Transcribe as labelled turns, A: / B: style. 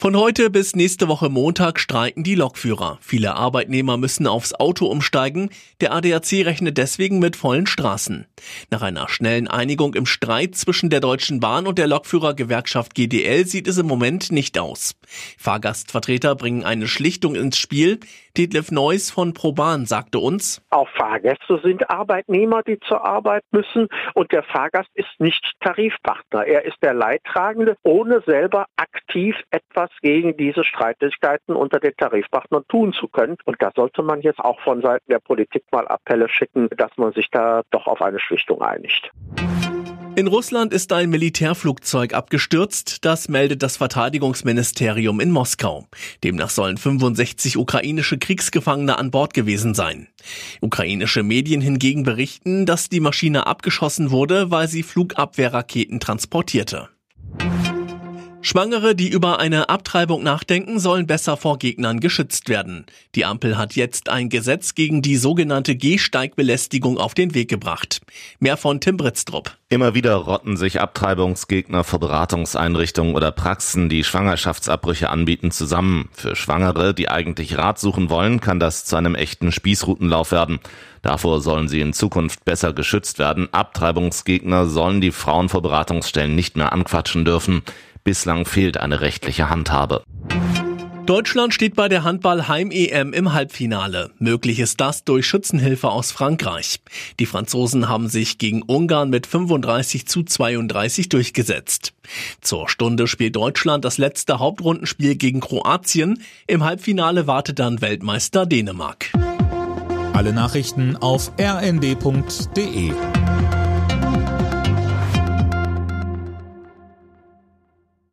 A: Von heute bis nächste Woche Montag streiken die Lokführer. Viele Arbeitnehmer müssen aufs Auto umsteigen. Der ADAC rechnet deswegen mit vollen Straßen. Nach einer schnellen Einigung im Streit zwischen der Deutschen Bahn und der Lokführergewerkschaft GDL sieht es im Moment nicht aus. Fahrgastvertreter bringen eine Schlichtung ins Spiel. Detlef Neuss von ProBahn sagte uns,
B: Auch Fahrgäste sind Arbeitnehmer, die zur Arbeit müssen und der Fahrgast ist nicht Tarifpartner. Er ist der Leidtragende, ohne selber aktiv etwas gegen diese Streitigkeiten unter den Tarifpartnern tun zu können. Und da sollte man jetzt auch von Seiten der Politik mal Appelle schicken, dass man sich da doch auf eine Schlichtung einigt.
A: In Russland ist ein Militärflugzeug abgestürzt, das meldet das Verteidigungsministerium in Moskau. Demnach sollen 65 ukrainische Kriegsgefangene an Bord gewesen sein. Ukrainische Medien hingegen berichten, dass die Maschine abgeschossen wurde, weil sie Flugabwehrraketen transportierte. Schwangere, die über eine Abtreibung nachdenken, sollen besser vor Gegnern geschützt werden. Die Ampel hat jetzt ein Gesetz gegen die sogenannte Gehsteigbelästigung auf den Weg gebracht. Mehr von Tim Britztrup.
C: Immer wieder rotten sich Abtreibungsgegner vor Beratungseinrichtungen oder Praxen, die Schwangerschaftsabbrüche anbieten, zusammen. Für Schwangere, die eigentlich Rat suchen wollen, kann das zu einem echten Spießrutenlauf werden. Davor sollen sie in Zukunft besser geschützt werden. Abtreibungsgegner sollen die Frauen vor Beratungsstellen nicht mehr anquatschen dürfen. Bislang fehlt eine rechtliche Handhabe.
A: Deutschland steht bei der Handball-Heim-EM im Halbfinale. Möglich ist das durch Schützenhilfe aus Frankreich. Die Franzosen haben sich gegen Ungarn mit 35 zu 32 durchgesetzt. Zur Stunde spielt Deutschland das letzte Hauptrundenspiel gegen Kroatien. Im Halbfinale wartet dann Weltmeister Dänemark.
D: Alle Nachrichten auf rnd.de